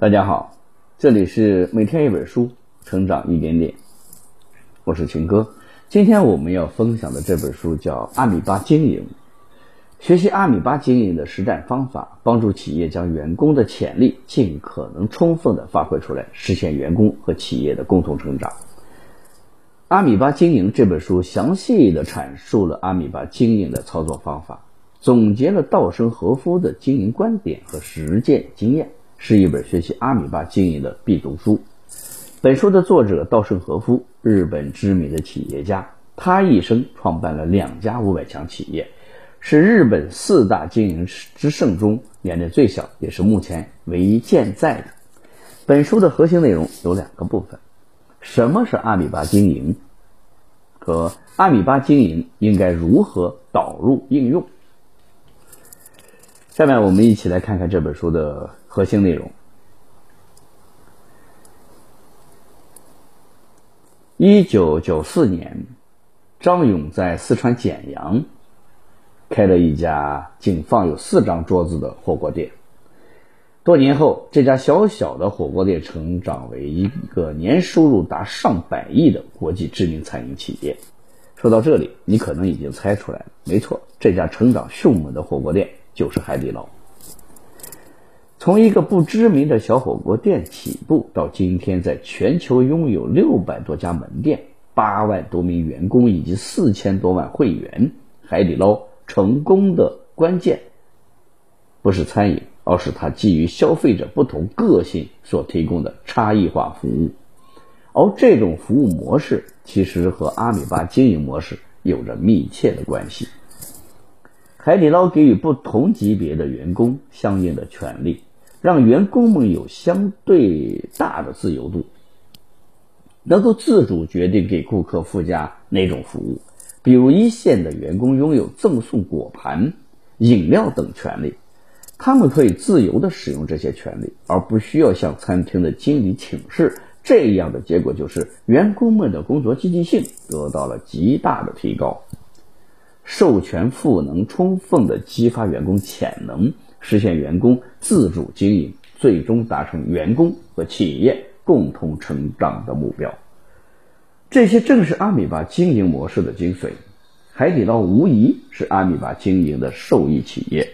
大家好，这里是每天一本书，成长一点点。我是秦哥，今天我们要分享的这本书叫《阿米巴经营》，学习阿米巴经营的实战方法，帮助企业将员工的潜力尽可能充分的发挥出来，实现员工和企业的共同成长。阿米巴经营这本书详细的阐述了阿米巴经营的操作方法，总结了稻盛和夫的经营观点和实践经验，是一本学习阿米巴经营的必读书。本书的作者稻盛和夫，日本知名的企业家，他一生创办了两家五百强企业，是日本四大经营之圣中年龄最小，也是目前唯一健在的。本书的核心内容有两个部分。什么是阿米巴经营？和阿米巴经营应该如何导入应用？下面我们一起来看看这本书的核心内容。一九九四年，张勇在四川简阳开了一家仅放有四张桌子的火锅店。多年后，这家小小的火锅店成长为一个年收入达上百亿的国际知名餐饮企业。说到这里，你可能已经猜出来了，没错，这家成长迅猛的火锅店就是海底捞。从一个不知名的小火锅店起步，到今天在全球拥有六百多家门店、八万多名员工以及四千多万会员，海底捞成功的关键不是餐饮。而是它基于消费者不同个性所提供的差异化服务，而这种服务模式其实和阿米巴经营模式有着密切的关系。海底捞给予不同级别的员工相应的权利，让员工们有相对大的自由度，能够自主决定给顾客附加哪种服务。比如一线的员工拥有赠送果盘、饮料等权利。他们可以自由的使用这些权利，而不需要向餐厅的经理请示。这样的结果就是，员工们的工作积极性得到了极大的提高。授权赋能，充分的激发员工潜能，实现员工自主经营，最终达成员工和企业共同成长的目标。这些正是阿米巴经营模式的精髓。海底捞无疑是阿米巴经营的受益企业。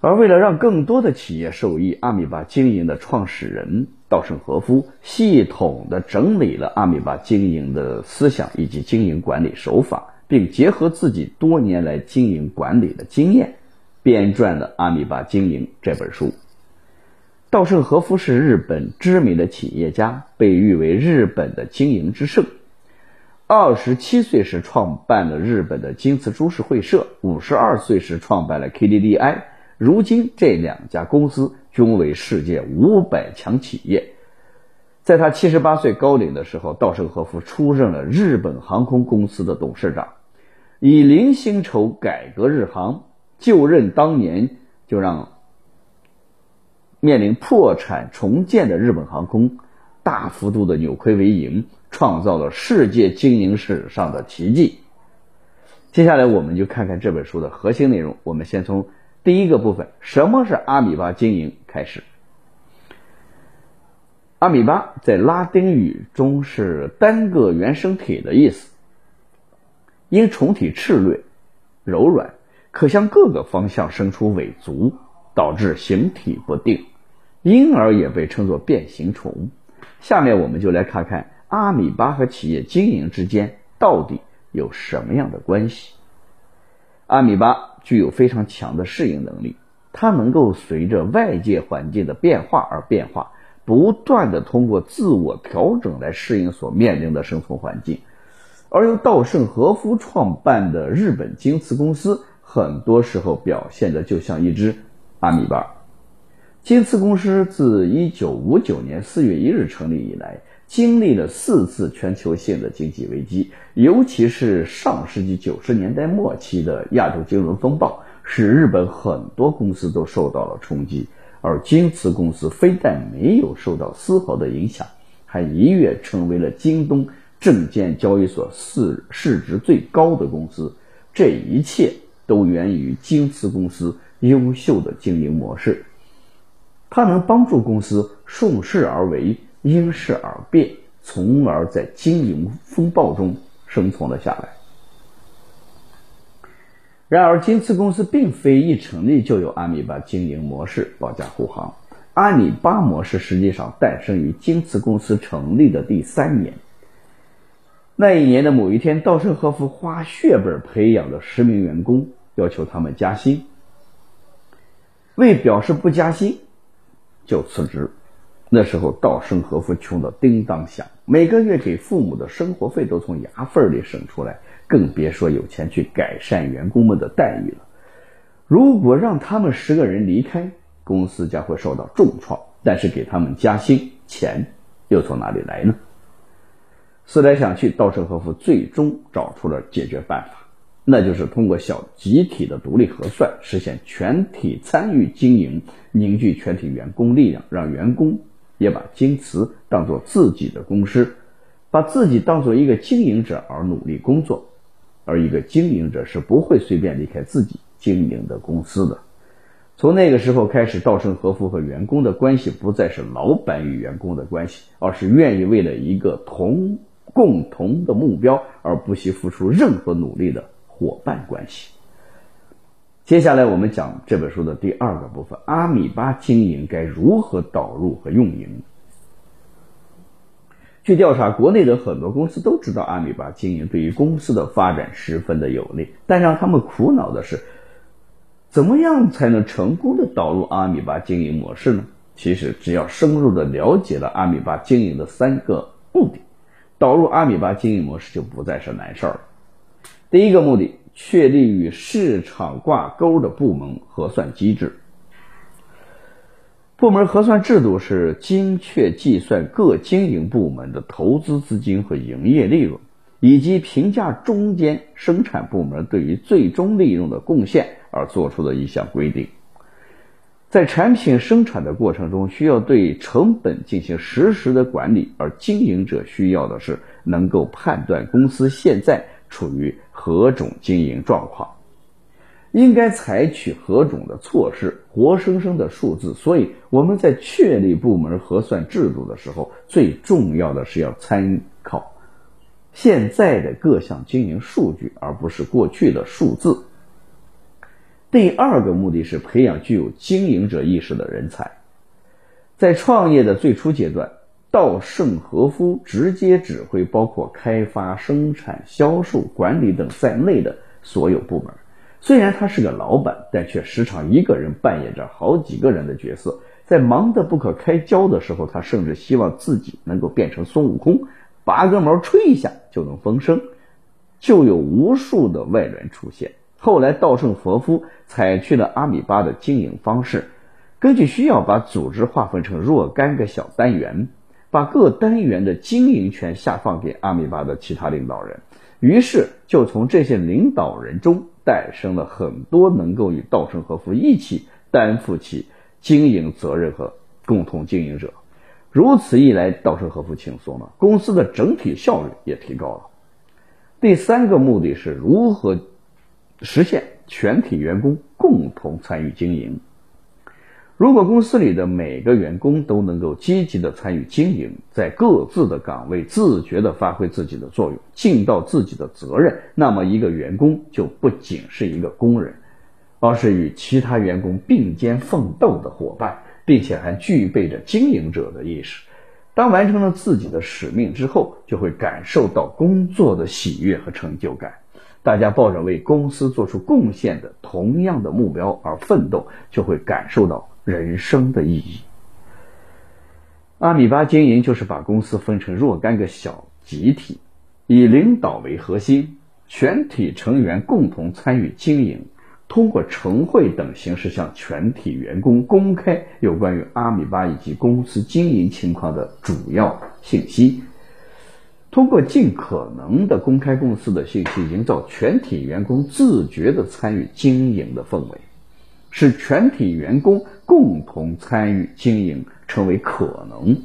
而为了让更多的企业受益，阿米巴经营的创始人稻盛和夫系统的整理了阿米巴经营的思想以及经营管理手法，并结合自己多年来经营管理的经验，编撰了《阿米巴经营》这本书。稻盛和夫是日本知名的企业家，被誉为日本的经营之圣。二十七岁时创办了日本的京瓷株式会社，五十二岁时创办了 KDDI。如今，这两家公司均为世界五百强企业。在他七十八岁高龄的时候，稻盛和夫出任了日本航空公司的董事长，以零薪酬改革日航。就任当年，就让面临破产重建的日本航空大幅度的扭亏为盈，创造了世界经营史上的奇迹。接下来，我们就看看这本书的核心内容。我们先从。第一个部分，什么是阿米巴经营？开始。阿米巴在拉丁语中是单个原生体的意思，因虫体赤略、柔软，可向各个方向伸出尾足，导致形体不定，因而也被称作变形虫。下面我们就来看看阿米巴和企业经营之间到底有什么样的关系。阿米巴。具有非常强的适应能力，它能够随着外界环境的变化而变化，不断的通过自我调整来适应所面临的生存环境。而由稻盛和夫创办的日本京瓷公司，很多时候表现的就像一只阿米巴。京瓷公司自1959年4月1日成立以来，经历了四次全球性的经济危机，尤其是上世纪90年代末期的亚洲金融风暴，使日本很多公司都受到了冲击。而京瓷公司非但没有受到丝毫的影响，还一跃成为了京东证券交易所市市值最高的公司。这一切都源于京瓷公司优秀的经营模式。它能帮助公司顺势而为，因势而变，从而在经营风暴中生存了下来。然而，京瓷公司并非一成立就有阿米巴经营模式保驾护航。阿米巴模式实际上诞生于京瓷公司成立的第三年。那一年的某一天，稻盛和夫花血本培养的十名员工，要求他们加薪。为表示不加薪，就辞职。那时候，稻盛和夫穷得叮当响，每个月给父母的生活费都从牙缝里省出来，更别说有钱去改善员工们的待遇了。如果让他们十个人离开，公司将会受到重创。但是给他们加薪，钱又从哪里来呢？思来想去，稻盛和夫最终找出了解决办法，那就是通过小集体的独立核算，实现全体参与经营，凝聚全体员工力量，让员工也把京瓷当做自己的公司，把自己当做一个经营者而努力工作。而一个经营者是不会随便离开自己经营的公司的。从那个时候开始，稻盛和夫和员工的关系不再是老板与员工的关系，而是愿意为了一个同。共同的目标而不惜付出任何努力的伙伴关系。接下来我们讲这本书的第二个部分：阿米巴经营该如何导入和运营？据调查，国内的很多公司都知道阿米巴经营对于公司的发展十分的有利，但让他们苦恼的是，怎么样才能成功的导入阿米巴经营模式呢？其实，只要深入的了解了阿米巴经营的三个目的。导入阿米巴经营模式就不再是难事儿了。第一个目的，确立与市场挂钩的部门核算机制。部门核算制度是精确计算各经营部门的投资资金和营业利润，以及评价中间生产部门对于最终利润的贡献而做出的一项规定。在产品生产的过程中，需要对成本进行实时的管理，而经营者需要的是能够判断公司现在处于何种经营状况，应该采取何种的措施，活生生的数字。所以我们在确立部门核算制度的时候，最重要的是要参考现在的各项经营数据，而不是过去的数字。第二个目的是培养具有经营者意识的人才。在创业的最初阶段，稻盛和夫直接指挥包括开发、生产、销售、管理等在内的所有部门。虽然他是个老板，但却时常一个人扮演着好几个人的角色。在忙得不可开交的时候，他甚至希望自己能够变成孙悟空，拔根毛吹一下就能风声，就有无数的外援出现。后来，稻盛和夫采取了阿米巴的经营方式，根据需要把组织划分成若干个小单元，把各单元的经营权下放给阿米巴的其他领导人。于是，就从这些领导人中诞生了很多能够与稻盛和夫一起担负起经营责任和共同经营者。如此一来，稻盛和夫轻松了，公司的整体效率也提高了。第三个目的是如何？实现全体员工共同参与经营。如果公司里的每个员工都能够积极的参与经营，在各自的岗位自觉的发挥自己的作用，尽到自己的责任，那么一个员工就不仅是一个工人，而是与其他员工并肩奋斗的伙伴，并且还具备着经营者的意识。当完成了自己的使命之后，就会感受到工作的喜悦和成就感。大家抱着为公司做出贡献的同样的目标而奋斗，就会感受到人生的意义。阿米巴经营就是把公司分成若干个小集体，以领导为核心，全体成员共同参与经营，通过晨会等形式向全体员工公开有关于阿米巴以及公司经营情况的主要信息。通过尽可能的公开公司的信息，营造全体员工自觉的参与经营的氛围，使全体员工共同参与经营成为可能。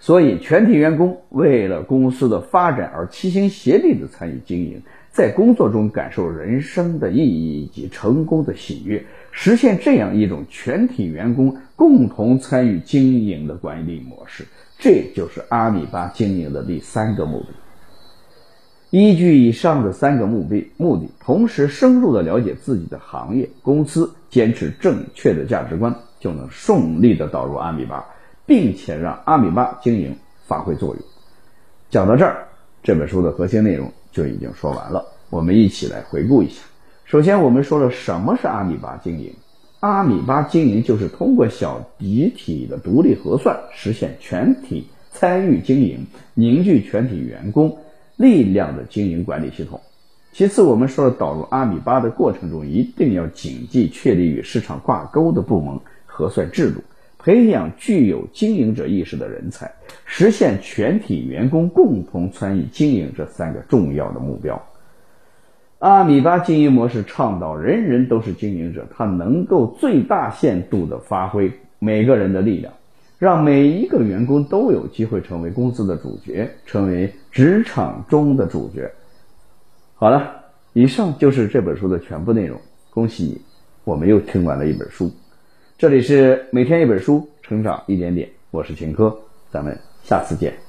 所以，全体员工为了公司的发展而齐心协力的参与经营，在工作中感受人生的意义以及成功的喜悦，实现这样一种全体员工共同参与经营的管理模式。这就是阿米巴经营的第三个目的。依据以上的三个目的，目的同时深入的了解自己的行业、公司，坚持正确的价值观，就能顺利的导入阿米巴，并且让阿米巴经营发挥作用。讲到这儿，这本书的核心内容就已经说完了。我们一起来回顾一下。首先，我们说了什么是阿米巴经营。阿米巴经营就是通过小集体的独立核算，实现全体参与经营，凝聚全体员工。力量的经营管理系统。其次，我们说导入阿米巴的过程中，一定要谨记确立与市场挂钩的部门核算制度，培养具有经营者意识的人才，实现全体员工共同参与经营这三个重要的目标。阿米巴经营模式倡导人人都是经营者，它能够最大限度地发挥每个人的力量。让每一个员工都有机会成为公司的主角，成为职场中的主角。好了，以上就是这本书的全部内容。恭喜你，我们又听完了一本书。这里是每天一本书，成长一点点。我是秦科，咱们下次见。